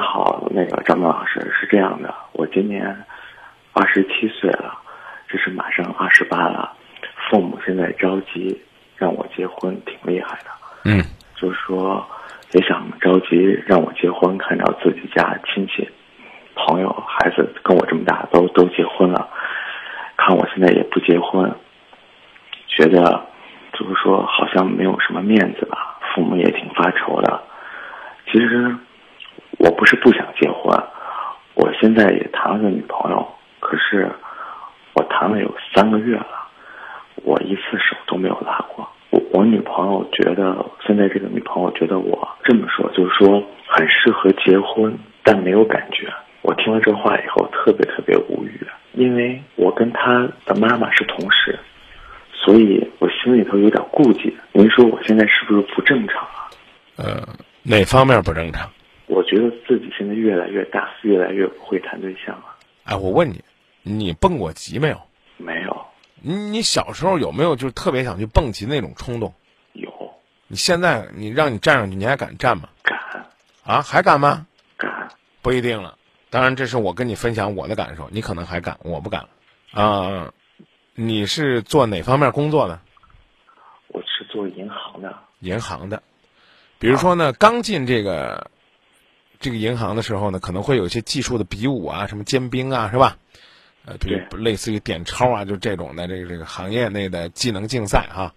好，那个张梦老师是这样的，我今年二十七岁了，这是马上二十八了，父母现在着急让我结婚，挺厉害的，嗯就是说也想着急让我结婚，看到自己家亲戚、朋友、孩子跟我这么大都都结婚了，看我现在也不结婚，觉得就是说好像没有什么面子吧，父母也挺发愁的。其实我不是不想结婚，我现在也谈了个女朋友，可是我谈了有三个月了，我一次手都没有拉过。我我女朋友觉得现在这个女朋友觉得我这么说，就是说很适合结婚，但没有感觉。我听了这话以后，特别特别无语，因为我跟她的妈妈是同事，所以我心里头有点顾忌。您说我现在是不是不正常啊？呃，哪方面不正常？我觉得自己现在越来越大，越来越不会谈对象了。哎，我问你，你蹦过极没有？没有，你你小时候有没有就是特别想去蹦极那种冲动？有你现在你让你站上去，你还敢站吗？敢啊，还敢吗？敢，不一定了。当然，这是我跟你分享我的感受，你可能还敢，我不敢。啊、你是做哪方面工作的？我是做银行的，银行的。比如说呢，刚进这个这个银行的时候呢，可能会有一些技术的比武啊，什么尖兵啊，是吧？呃，比如类似于点钞啊，就这种的这个这个行业内的技能竞赛哈。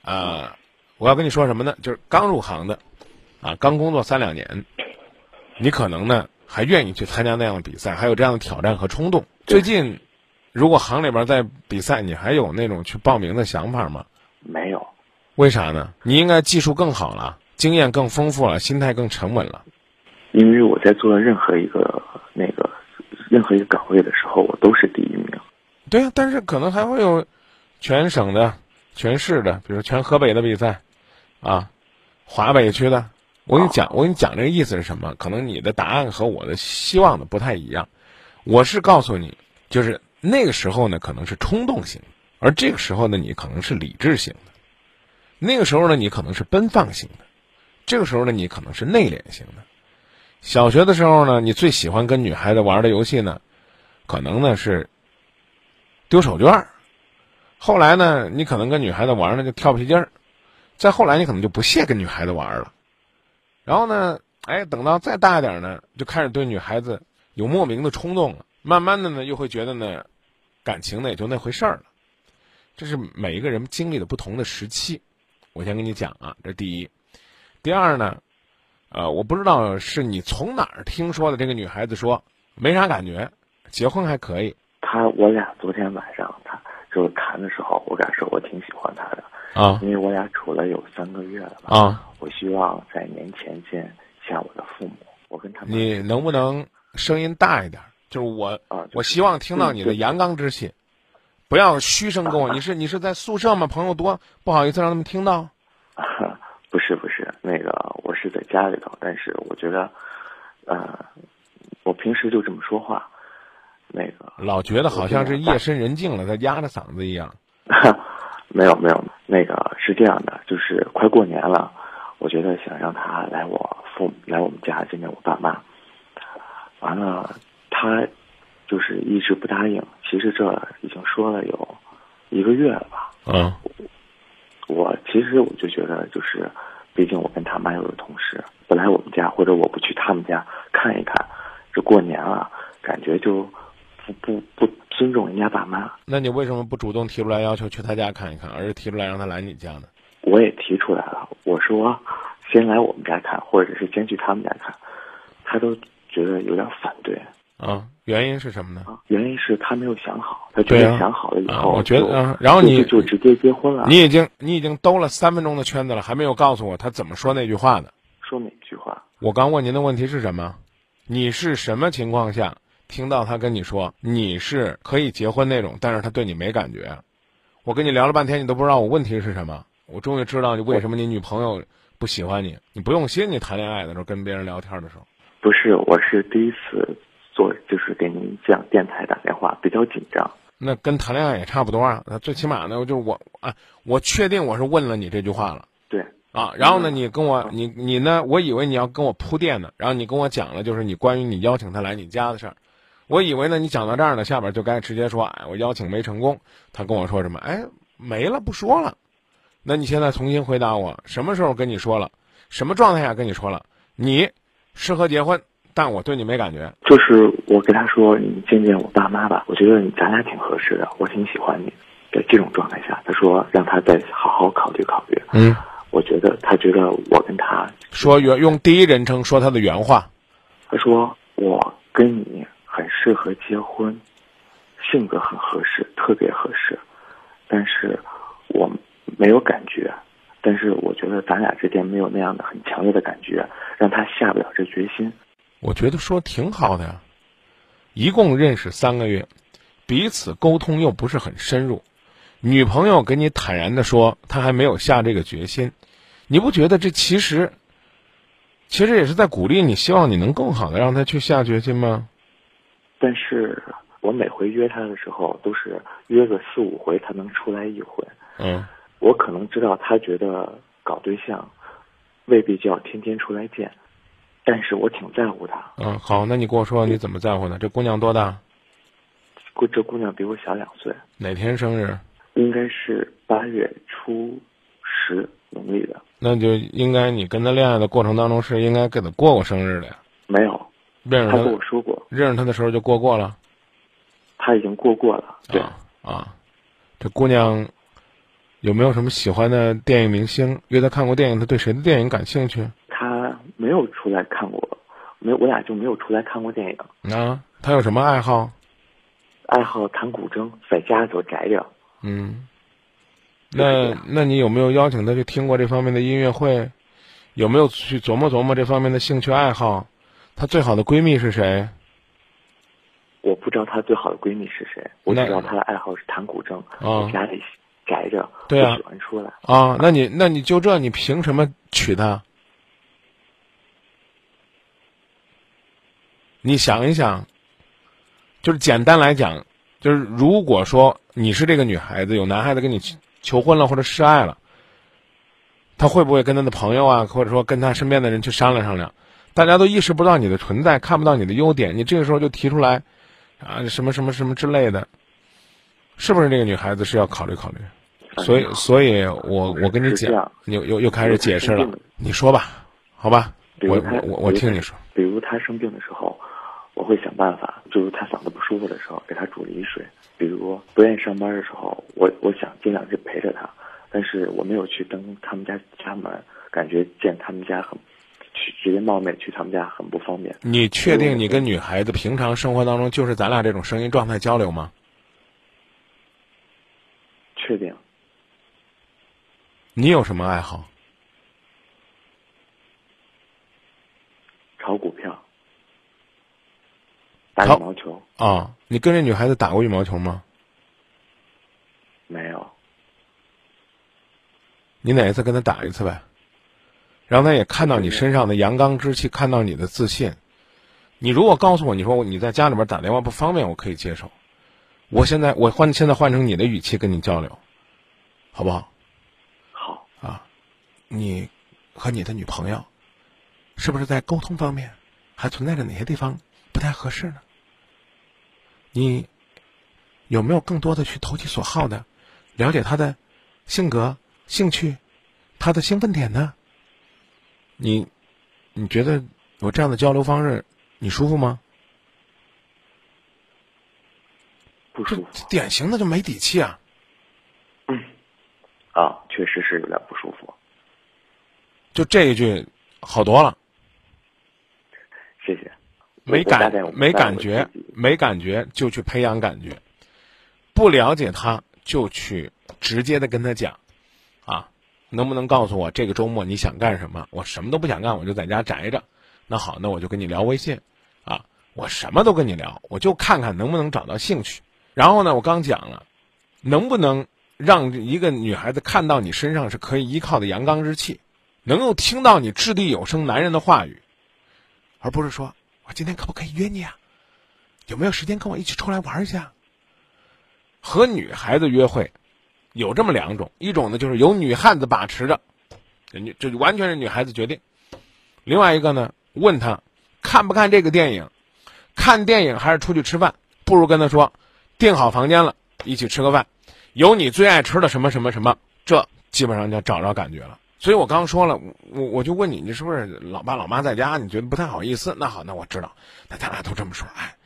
啊、我要跟你说什么呢？就是刚入行的，啊，刚工作三两年，你可能呢还愿意去参加那样的比赛，还有这样的挑战和冲动。最近，如果行里边在比赛，你还有那种去报名的想法吗？没有，为啥呢？你应该技术更好了，经验更丰富了，心态更沉稳了。因为我在做任何一个那个任何一个岗位的时候，我都是第一名。对啊，但是可能还会有全省的、全市的，比如全河北的比赛，啊，华北区的。我跟你讲，我跟你讲这个意思是什么？可能你的答案和我的希望的不太一样。我是告诉你，就是那个时候呢，可能是冲动型，而这个时候呢，你可能是理智型的；那个时候呢，你可能是奔放型的；这个时候呢，你可能是内敛型的。小学的时候呢，你最喜欢跟女孩子玩的游戏呢，可能呢是丢手绢儿。后来呢，你可能跟女孩子玩呢就跳皮筋儿，再后来你可能就不屑跟女孩子玩了。然后呢，哎，等到再大一点呢，就开始对女孩子有莫名的冲动了。慢慢的呢，又会觉得呢，感情呢也就那回事儿了。这是每一个人经历的不同的时期。我先跟你讲啊，这第一。第二呢，呃，我不知道是你从哪儿听说的，这个女孩子说没啥感觉，结婚还可以他我俩昨天晚上他就是谈的时候，我敢说我挺喜欢他的，啊因为我俩处了有三个月了吧。啊！我希望在年前见下我的父母，我跟他们你能不能声音大一点？就是我，啊，我希望听到你的阳刚之气，不要嘘声跟我。你是你是在宿舍吗？朋友多，不好意思让他们听到。不是不是，那个我是在家里头，但是我觉得，呃，我平时就这么说话，那个老觉得好像是夜深人静了，他压着嗓子一样。没有没有，那个是这样的，就是快过年了，我觉得想让他来我父母来我们家见见我爸妈，完了他就是一直不答应，其实这已经说了有一个月了吧。嗯我其实我就觉得，就是，毕竟我跟他妈又是同事，不来我们家或者我不去他们家看一看，这过年了，感觉就不不不尊重人家爸妈。那你为什么不主动提出来要求去他家看一看，而是提出来让他来你家呢？我也提出来了，我说先来我们家看，或者是先去他们家看，他都觉得有点反对啊，原因是什么呢？啊。原因是他没有想好，他觉得想好了以啊，后，我觉得啊，然后你就就直接结婚了。你已经你已经兜了三分钟的圈子了，还没有告诉我他怎么说那句话呢？说哪句话？我刚问您的问题是什么？你是什么情况下听到他跟你说你是可以结婚那种，但是他对你没感觉？我跟你聊了半天，你都不知道我问题是什么。我终于知道你为什么你女朋友不喜欢你。你不用心，你谈恋爱的时候跟别人聊天的时候，不是，我是第一次做，就是给您这样电台打电话，比较紧张。那跟谈恋爱也差不多啊。那最起码呢，就是我啊，我确定我是问了你这句话了。对，啊，然后呢，你跟我你你呢，我以为你要跟我铺垫呢，然后你跟我讲了就是你关于你邀请他来你家的事儿，我以为呢你讲到这儿呢，下边就该直接说，哎，我邀请没成功，他跟我说什么？哎，没了，不说了。那你现在重新回答我，什么时候跟你说了？什么状态下跟你说了？你适合结婚，但我对你没感觉。就是我跟他说，你见见我爸妈吧，我觉得咱俩挺合适的，我挺喜欢你。在这种状态下，他说让他再好好考虑考虑。嗯，我觉得他觉得我跟他说原用第一人称说他的原话，他说我跟你很适合结婚，性格很合适，特别合适，但是我没有感觉，但是我觉得咱俩之间没有那样的很强烈的感觉，让他下不了这决心。我觉得说挺好的呀，一共认识三个月，彼此沟通又不是很深入。女朋友给你坦然的说，她还没有下这个决心，你不觉得这其实，其实也是在鼓励你，希望你能更好的让她去下决心吗？但是我每回约她的时候，都是约个四五回，她能出来一回。嗯，我可能知道她觉得搞对象，未必就要天天出来见，但是我挺在乎她。嗯，好，那你跟我说你怎么在乎呢？这姑娘多大？姑这姑娘比我小两岁。哪天生日？应该是八月初十农历的，那就应该你跟他恋爱的过程当中是应该给他过过生日的呀？没有，认识他跟我说过，认识他的时候就过过了，他已经过过了。对啊，这姑娘有没有什么喜欢的电影明星？约他看过电影，他对谁的电影感兴趣？他没有出来看过，没我俩就没有出来看过电影。啊，他有什么爱好？爱好弹古筝，在家里头宅着。嗯，那那你有没有邀请他去听过这方面的音乐会？有没有去琢磨琢磨这方面的兴趣爱好？她最好的闺蜜是谁？我不知道她最好的闺蜜是谁，我只知道她的爱好是弹古筝，在家里宅着，对啊，喜欢出来啊。那你那你就这，你凭什么娶她？你想一想，就是简单来讲。就是如果说你是这个女孩子，有男孩子跟你求婚了或者示爱了，他会不会跟他的朋友啊，或者说跟他身边的人去商量商量？大家都意识不到你的存在，看不到你的优点，你这个时候就提出来，啊，什么什么什么之类的，是不是这个女孩子是要考虑考虑？所以，所以我我跟你讲，又又又开始解释了，你说吧，好吧，我我我听你说。比如他生病的时候。我会想办法，就是他嗓子不舒服的时候，给他煮梨水。比如不愿意上班的时候，我我想尽量去陪着他，但是我没有去登他们家家门，感觉见他们家很，去直接冒昧去他们家很不方便。你确定你跟女孩子平常生活当中就是咱俩这种声音状态交流吗？确定。你有什么爱好？炒股票。打羽毛球啊！你跟这女孩子打过羽毛球吗？没有。你哪一次跟她打一次呗？让她也看到你身上的阳刚之气，看到你的自信。你如果告诉我，你说你在家里边打电话不方便，我可以接受。我现在我换现在换成你的语气跟你交流，好不好？好啊，你和你的女朋友是不是在沟通方面还存在着哪些地方？不太合适呢。你有没有更多的去投其所好的了解他的性格、兴趣、他的兴奋点呢？你你觉得我这样的交流方式你舒服吗？不舒服，典型的就没底气啊。嗯，啊，确实是有点不舒服。就这一句好多了。谢谢。没感没感觉没感觉就去培养感觉，不了解他就去直接的跟他讲，啊，能不能告诉我这个周末你想干什么？我什么都不想干，我就在家宅着。那好，那我就跟你聊微信，啊，我什么都跟你聊，我就看看能不能找到兴趣。然后呢，我刚讲了，能不能让一个女孩子看到你身上是可以依靠的阳刚之气，能够听到你掷地有声男人的话语，而不是说。今天可不可以约你啊？有没有时间跟我一起出来玩一下？和女孩子约会，有这么两种，一种呢就是由女汉子把持着，女这完全是女孩子决定。另外一个呢，问她看不看这个电影，看电影还是出去吃饭？不如跟她说，订好房间了，一起吃个饭，有你最爱吃的什么什么什么，这基本上就找着感觉了。所以我刚说了，我我就问你，你是不是老爸老妈在家？你觉得不太好意思？那好，那我知道，那咱俩都这么说，哎，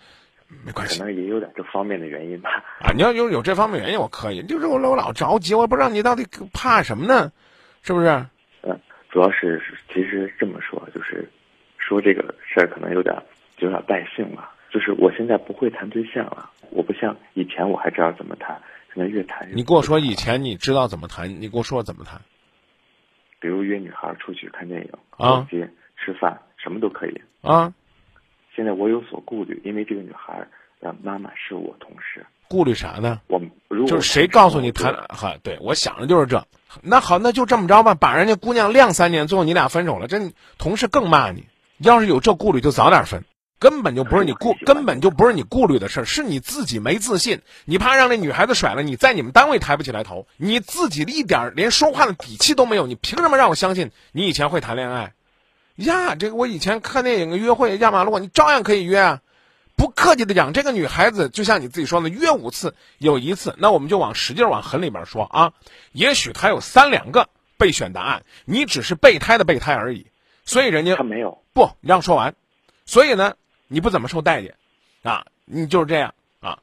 没关系。可能也有点这方面的原因吧。啊，你要有有这方面原因，我可以。就是我我老着急，我不知道你到底怕什么呢？是不是？嗯，主要是其实这么说，就是说这个事儿可能有点有点败兴了。就是我现在不会谈对象了，我不像以前我还知道怎么谈，现在越谈越……你跟我说以前你知道怎么谈，你跟我说怎么谈？比如约女孩出去看电影、逛街、吃饭，什么都可以啊。现在我有所顾虑，因为这个女孩的妈妈是我同事。顾虑啥呢？我如果就是谁告诉你谈？哈，对我想的就是这。那好，那就这么着吧，把人家姑娘晾三年，最后你俩分手了，这同事更骂你。要是有这顾虑，就早点分。根本就不是你顾，根本就不是你顾虑的事儿，是你自己没自信，你怕让那女孩子甩了你，在你们单位抬不起来头，你自己一点连说话的底气都没有，你凭什么让我相信你以前会谈恋爱？呀，这个我以前看电影、约会、压马路，你照样可以约啊。不客气的讲，这个女孩子就像你自己说的，约五次有一次，那我们就往使劲往狠里边说啊，也许她有三两个备选答案，你只是备胎的备胎而已，所以人家他没有不，你让说完，所以呢。你不怎么受待见，啊，你就是这样啊，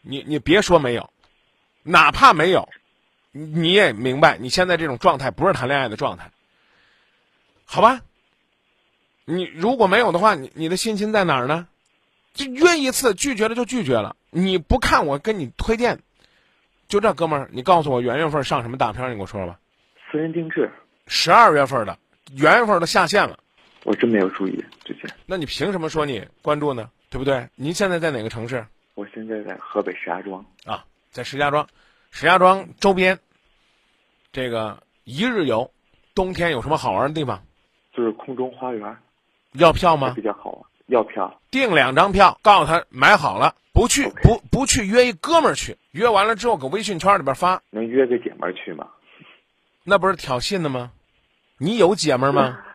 你你别说没有，哪怕没有，你也明白你现在这种状态不是谈恋爱的状态，好吧？你如果没有的话，你你的心情在哪儿呢？就约一次拒绝了就拒绝了，你不看我跟你推荐，就这哥们儿，你告诉我元月份上什么大片？你给我说说吧。私人定制。十二月份的，元月份的下线了。我真没有注意之前。那你凭什么说你关注呢？对不对？您现在在哪个城市？我现在在河北石家庄。啊，在石家庄，石家庄周边，这个一日游，冬天有什么好玩的地方？就是空中花园。要票吗？比较好，要票。订两张票，告诉他买好了，不去不不去约一哥们儿去，约完了之后搁微信圈里边发。能约个姐们儿去吗？那不是挑衅的吗？你有姐们儿吗？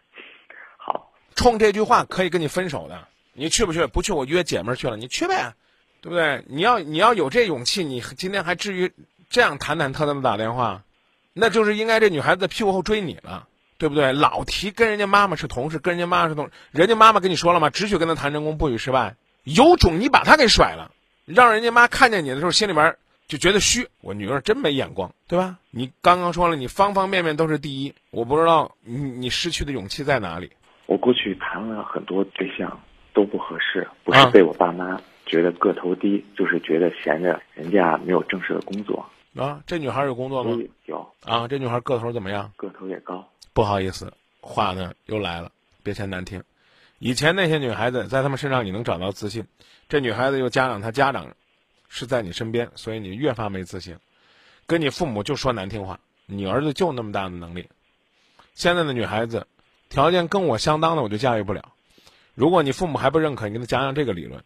冲这句话可以跟你分手的，你去不去？不去，我约姐们儿去了，你去呗，对不对？你要你要有这勇气，你今天还至于这样忐忐忑忑的打电话？那就是应该这女孩子在屁股后追你了，对不对？老提跟人家妈妈是同事，跟人家妈妈是同，人家妈妈跟你说了吗？只许跟他谈成功，不许失败。有种你把他给甩了，让人家妈看见你的时候心里边就觉得虚。我女儿真没眼光，对吧？你刚刚说了，你方方面面都是第一，我不知道你你失去的勇气在哪里。我过去谈了很多对象，都不合适，不是被我爸妈觉得个头低，就是觉得闲着，人家没有正式的工作。啊，这女孩有工作吗？有。啊，这女孩个头怎么样？个头也高。不好意思，话呢又来了，别嫌难听。以前那些女孩子在她们身上你能找到自信，这女孩子又加上她家长是在你身边，所以你越发没自信，跟你父母就说难听话。你儿子就那么大的能力，现在的女孩子。条件跟我相当的，我就驾驭不了。如果你父母还不认可，你跟他讲讲这个理论。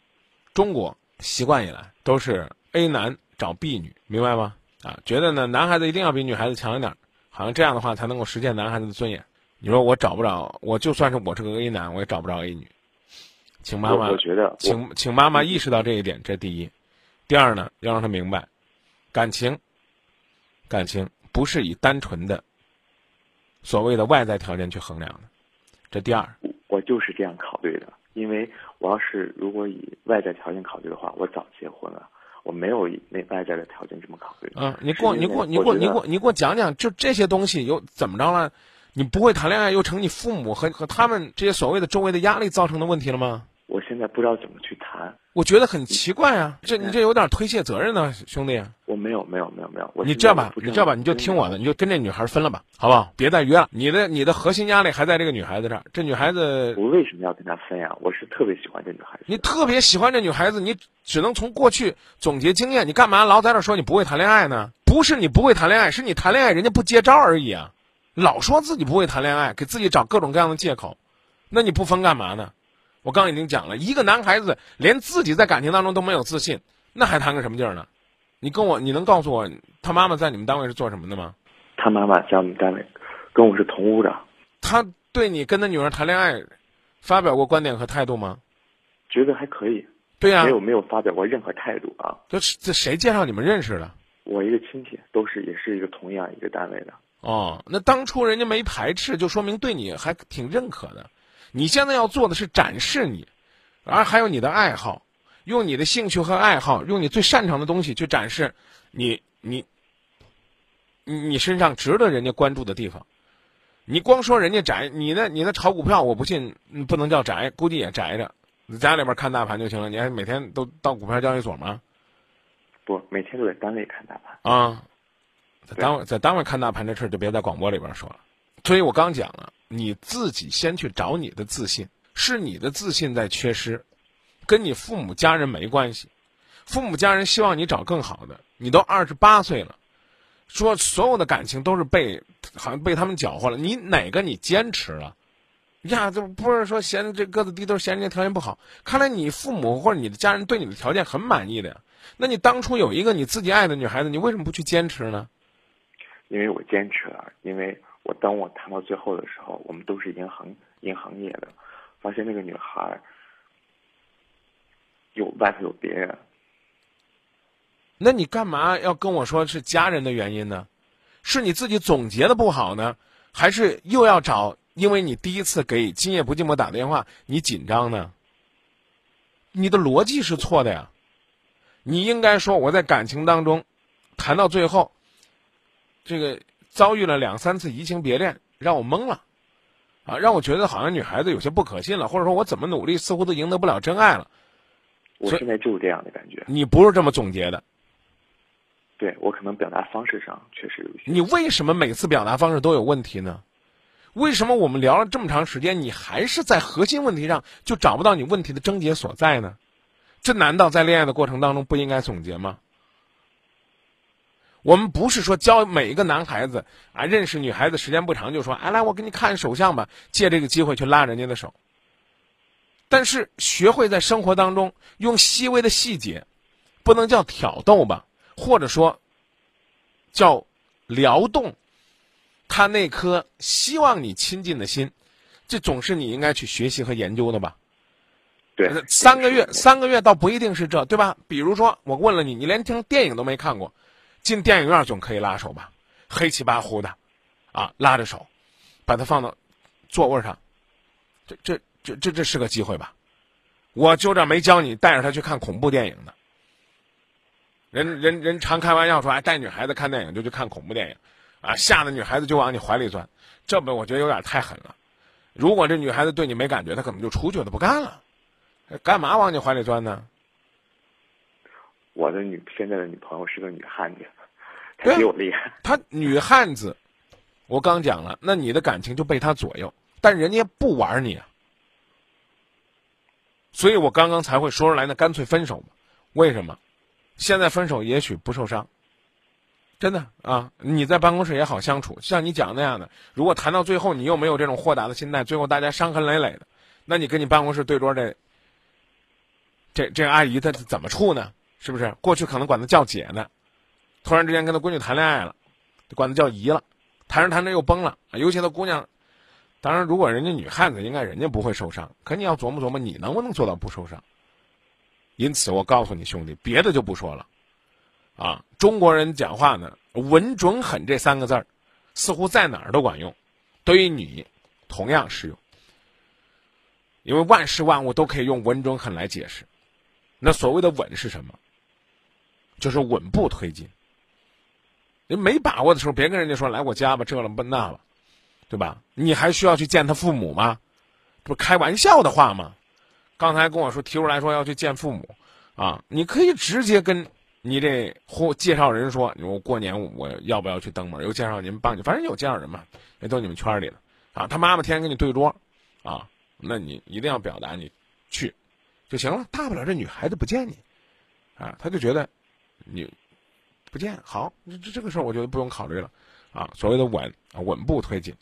中国习惯以来都是 A 男找 B 女，明白吗？啊，觉得呢男孩子一定要比女孩子强一点，好像这样的话才能够实现男孩子的尊严。你说我找不着，我就算是我是个 A 男，我也找不着 A 女。请妈妈，我觉得，请请妈妈意识到这一点，这第一。第二呢，要让他明白，感情，感情不是以单纯的所谓的外在条件去衡量的。这第二，我就是这样考虑的，因为我要是如果以外在条件考虑的话，我早结婚了。我没有以那外在的条件这么考虑。嗯，你给我，你给我，你给我，你给我，你给我讲讲，就这些东西又怎么着了？你不会谈恋爱，又成你父母和和他们这些所谓的周围的压力造成的问题了吗？我现在不知道怎么去谈。我觉得很奇怪啊，这你这有点推卸责任呢，兄弟。我没有，没有，没有，没有。你这样吧，你这样吧，你就听我的，你就跟这女孩分了吧，好不好？别再约了。你的你的核心压力还在这个女孩子这儿。这女孩子，我为什么要跟她分呀？我是特别喜欢这女孩子。你特别喜欢这女孩子，你只能从过去总结经验。你干嘛老在这说你不会谈恋爱呢？不是你不会谈恋爱，是你谈恋爱人家不接招而已啊！老说自己不会谈恋爱，给自己找各种各样的借口，那你不分干嘛呢？我刚已经讲了一个男孩子连自己在感情当中都没有自信，那还谈个什么劲儿呢？你跟我，你能告诉我他妈妈在你们单位是做什么的吗？他妈妈在我们单位跟我是同屋的。他对你跟他女儿谈恋爱，发表过观点和态度吗？觉得还可以。对呀、没有没有发表过任何态度啊。就是这谁介绍你们认识的？我一个亲戚都是也是一个同样一个单位的。哦，那当初人家没排斥，就说明对你还挺认可的。你现在要做的是展示你，而还有你的爱好，用你的兴趣和爱好，用你最擅长的东西去展示你你你你身上值得人家关注的地方。你光说人家宅，你那你那炒股票，我不信嗯不能叫宅，估计也宅着。你家里边看大盘就行了，你还每天都到股票交易所吗？不，每天都在单位看大盘。啊，在单位在单位看大盘这事儿就别在广播里边说了。所以我刚讲了，你自己先去找你的自信，是你的自信在缺失，跟你父母家人没关系。父母家人希望你找更好的，你都二十八岁了，说所有的感情都是被好像被他们搅和了，你哪个你坚持了？呀，这不是说嫌这个子低，都是嫌人家条件不好。看来你父母或者你的家人对你的条件很满意的呀。那你当初有一个你自己爱的女孩子，你为什么不去坚持呢？因为我坚持了，因为我当我谈到最后的时候，我们都是银行银行业的，发现那个女孩有外头有别人，那你干嘛要跟我说是家人的原因呢？是你自己总结的不好呢，还是又要找？因为你第一次给今夜不寂寞打电话，你紧张呢？你的逻辑是错的呀！你应该说我在感情当中谈到最后，这个遭遇了两三次移情别恋，让我懵了，啊，让我觉得好像女孩子有些不可信了，或者说我怎么努力似乎都赢得不了真爱了。我现在就是这样的感觉。你不是这么总结的，对我可能表达方式上确实有些。你为什么每次表达方式都有问题呢？为什么我们聊了这么长时间，你还是在核心问题上就找不到你问题的症结所在呢？这难道在恋爱的过程当中不应该总结吗？我们不是说教每一个男孩子啊，认识女孩子时间不长就说，哎，来我给你看手相吧，借这个机会去拉人家的手。但是学会在生活当中用细微的细节，不能叫挑逗吧，或者说叫撩动他那颗希望你亲近的心，这总是你应该去学习和研究的吧。对呃，三个月，三个月倒不一定是这，对吧？比如说，我问了你，你连听电影都没看过，进电影院总可以拉手吧？黑漆八糊的，啊，拉着手，把它放到座位上，这这这这这是个机会吧？我就这没教你带着他去看恐怖电影的。人人人常开玩笑说，哎，带女孩子看电影就去看恐怖电影，啊，吓得女孩子就往你怀里钻，这不我觉得有点太狠了。如果这女孩子对你没感觉，她可能就出去了，不干了。干嘛往你怀里钻呢？我的女现在的女朋友是个女汉子，对她比我厉害。她女汉子，我刚讲了，那你的感情就被她左右，但人家不玩你啊。所以我刚刚才会说出来，那干脆分手吧。为什么？现在分手也许不受伤，真的啊！你在办公室也好相处，像你讲那样的，如果谈到最后你又没有这种豁达的心态，最后大家伤痕累累的，那你跟你办公室对桌这这这阿姨她怎么处呢？是不是？过去可能管她叫姐呢，突然之间跟她闺女谈恋爱了，管她叫姨了，谈着谈着又崩了。尤其她姑娘，当然如果人家女汉子，应该人家不会受伤，可你要琢磨琢磨，你能不能做到不受伤？因此，我告诉你兄弟，别的就不说了，啊，中国人讲话呢，稳准狠这三个字儿，似乎在哪儿都管用，对于你同样适用，因为万事万物都可以用稳准狠来解释。那所谓的稳是什么？就是稳步推进。你没把握的时候，别跟人家说来我家吧，这了不那了，对吧？你还需要去见他父母吗？这不开玩笑的话吗？刚才跟我说提出来说要去见父母，啊，你可以直接跟你这或介绍人说，我过年我要不要去登门？又介绍人帮你，反正有介绍人嘛，也都你们圈里的，啊，他妈妈天天跟你对桌，啊，那你一定要表达你去就行了，大不了这女孩子不见你，啊，他就觉得你不见好，这这这个事儿我觉得不用考虑了，啊，所谓的稳啊，稳步推进，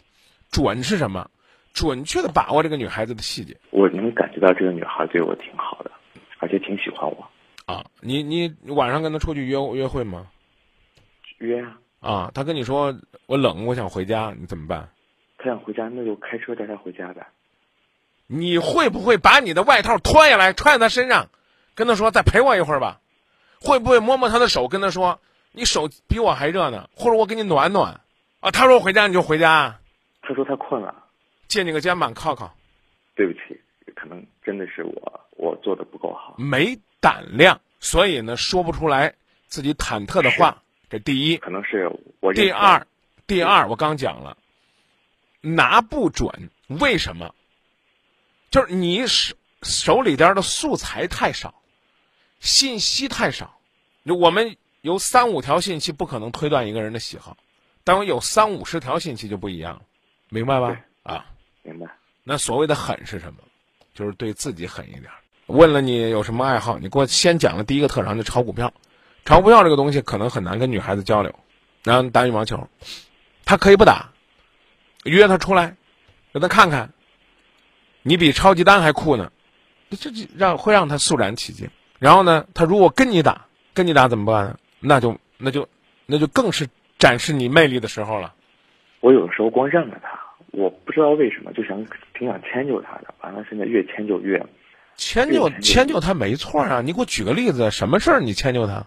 准是什么？准确的把握这个女孩子的细节我能感觉到这个女孩对我挺好的，而且挺喜欢我。啊！你你晚上跟她出去约约会吗？约啊，啊，她跟你说我冷，我想回家，你怎么办？她想回家，那就开车带她回家呗。你会不会把你的外套脱下来穿在她身上，跟她说再陪我一会儿吧？会不会摸摸他的手，跟他说你手比我还热呢？或者我给你暖暖？啊，他说回家你就回家。他说他困了，借你个肩膀靠靠。对不起，可能真的是我我做的不够好，没胆量，所以呢说不出来自己忐忑的话。这第一，可能是我。第二，第二，我刚讲了，拿不准，为什么？就是你手手里边的素材太少，信息太少。我们有三五条信息不可能推断一个人的喜好，但我有三五十条信息就不一样了，明白吧？啊，明白。那所谓的狠是什么？就是对自己狠一点。问了你有什么爱好，你给我先讲了第一个特长，就炒股票。炒股票这个东西可能很难跟女孩子交流，然后打羽毛球，他可以不打，约他出来，让他看看。你比超级丹还酷呢，这这让会让他肃然起敬。然后呢，他如果跟你打，跟你打怎么办呢？那就那就那就更是展示你魅力的时候了。我有的时候光让着他，我不知道为什么就想挺想迁就他的。完了，现在越迁就越迁就迁就他没错啊。你给我举个例子，什么事儿你迁就他？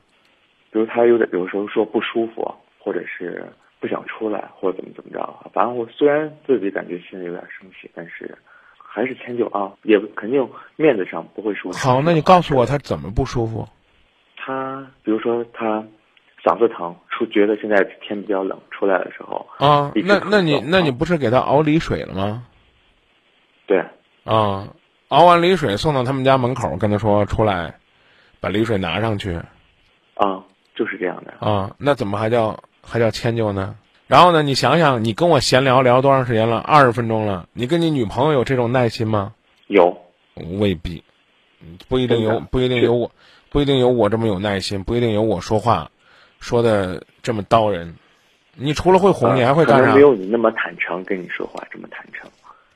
比如他有点，有时候说不舒服，或者是不想出来，或者怎么怎么着。反正我虽然自己感觉心里有点生气，但是还是迁就啊，也肯定面子上不会说。好，那你告诉我他怎么不舒服？他比如说他嗓子疼，出觉得现在天比较冷，出来的时候啊，那那你那你不是给他熬梨水了吗？对。啊，熬完梨水送到他们家门口，跟他说出来，把梨水拿上去。啊。就是这样的啊，那怎么还叫还叫迁就呢？然后呢，你想想，你跟我闲聊聊多长时间了？二十分钟了。你跟你女朋友有这种耐心吗？有，未必，不一定有，不一定有我，不一定有我这么有耐心，不一定有我说话说的这么刀人。你除了会哄，你还会干啥？没有你那么坦诚，跟你说话这么坦诚。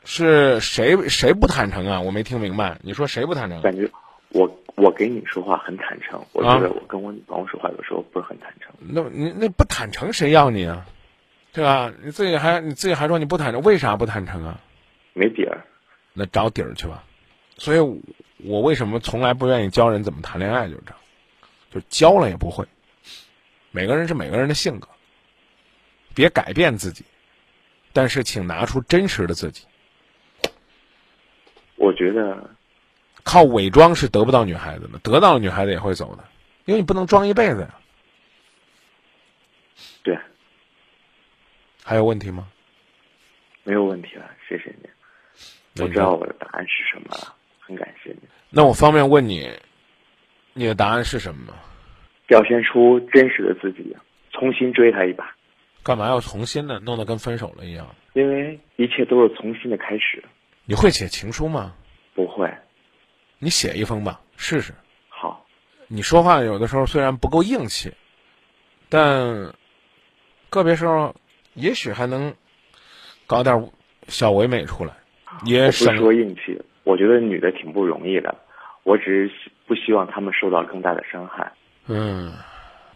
是谁谁不坦诚啊？我没听明白。你说谁不坦诚？感觉我。我给你说话很坦诚，我觉得我跟我女朋友说话有时候不是很坦诚。那你那不坦诚谁要你啊？对吧？你自己还你自己还说你不坦诚，为啥不坦诚啊？没底儿，那找底儿去吧。所以，我为什么从来不愿意教人怎么谈恋爱？就是这样，就教了也不会。每个人是每个人的性格，别改变自己，但是请拿出真实的自己。我觉得。靠伪装是得不到女孩子的，得到了女孩子也会走的，因为你不能装一辈子呀。对。还有问题吗？没有问题了，谢谢你。我知道我的答案是什么了，很感谢你。那我方便问你，你的答案是什么吗？表现出真实的自己，重新追他一把。干嘛要重新呢？弄得跟分手了一样。因为一切都是重新的开始。你会写情书吗？不会。你写一封吧，试试。好，你说话有的时候虽然不够硬气，但个别时候也许还能搞点小唯美出来。也不说硬气，我觉得女的挺不容易的。我只是不希望她们受到更大的伤害。嗯，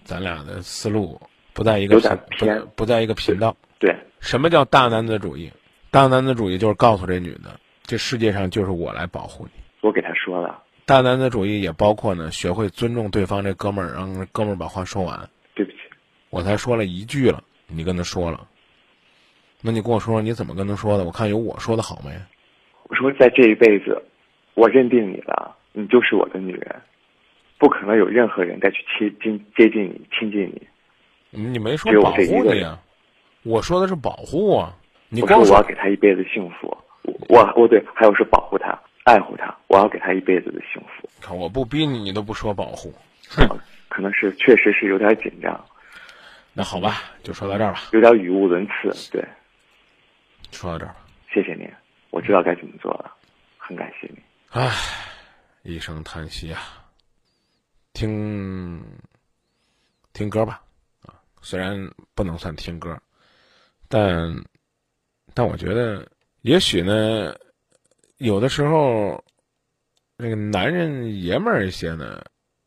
咱俩的思路不在一个偏，不在一个频道。对，什么叫大男子主义？大男子主义就是告诉这女的，这世界上就是我来保护你。我给他说了，大男子主义也包括呢，学会尊重对方。这哥们儿让哥们儿把话说完。对不起，我才说了一句了，你跟他说了，那你跟我说说你怎么跟他说的？我看有我说的好没？我说在这一辈子，我认定你了，你就是我的女人，不可能有任何人再去亲近接近你、亲近你。你没说保护你啊？我说的是保护啊。你我说我要给他一辈子幸福，我我对，还有是保护他。爱护他，我要给他一辈子的幸福。看我不逼你，你都不说保护，可能是确实是有点紧张。那好吧，就说到这儿吧。有点语无伦次，对。说到这儿吧。谢谢您，我知道该怎么做了，很感谢你。唉，一声叹息啊。听，听歌吧，啊，虽然不能算听歌，但，但我觉得，也许呢。有的时候，那个男人爷们儿一些呢，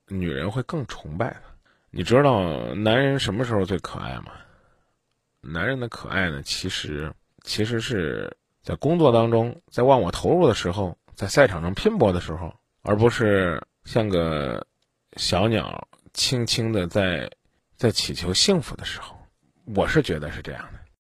女人会更崇拜他。你知道男人什么时候最可爱吗？男人的可爱呢，其实其实是在工作当中，在忘我投入的时候，在赛场上拼搏的时候，而不是像个小鸟轻轻的在在祈求幸福的时候。我是觉得是这样的。